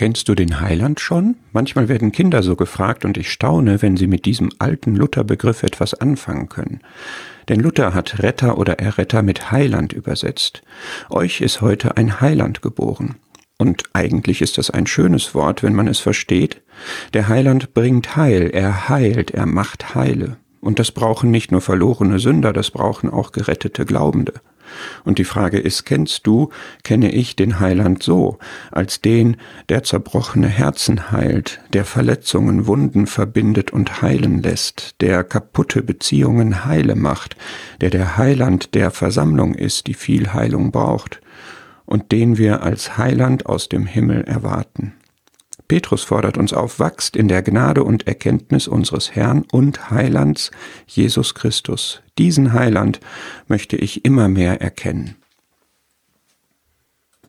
Kennst du den Heiland schon? Manchmal werden Kinder so gefragt und ich staune, wenn sie mit diesem alten Lutherbegriff etwas anfangen können. Denn Luther hat Retter oder Erretter mit Heiland übersetzt. Euch ist heute ein Heiland geboren. Und eigentlich ist das ein schönes Wort, wenn man es versteht. Der Heiland bringt Heil, er heilt, er macht Heile. Und das brauchen nicht nur verlorene Sünder, das brauchen auch gerettete Glaubende. Und die Frage ist, kennst du, kenne ich den Heiland so, als den, der zerbrochene Herzen heilt, der Verletzungen, Wunden verbindet und heilen lässt, der kaputte Beziehungen heile macht, der der Heiland der Versammlung ist, die viel Heilung braucht, und den wir als Heiland aus dem Himmel erwarten. Petrus fordert uns auf, wachst in der Gnade und Erkenntnis unseres Herrn und Heilands Jesus Christus. Diesen Heiland möchte ich immer mehr erkennen.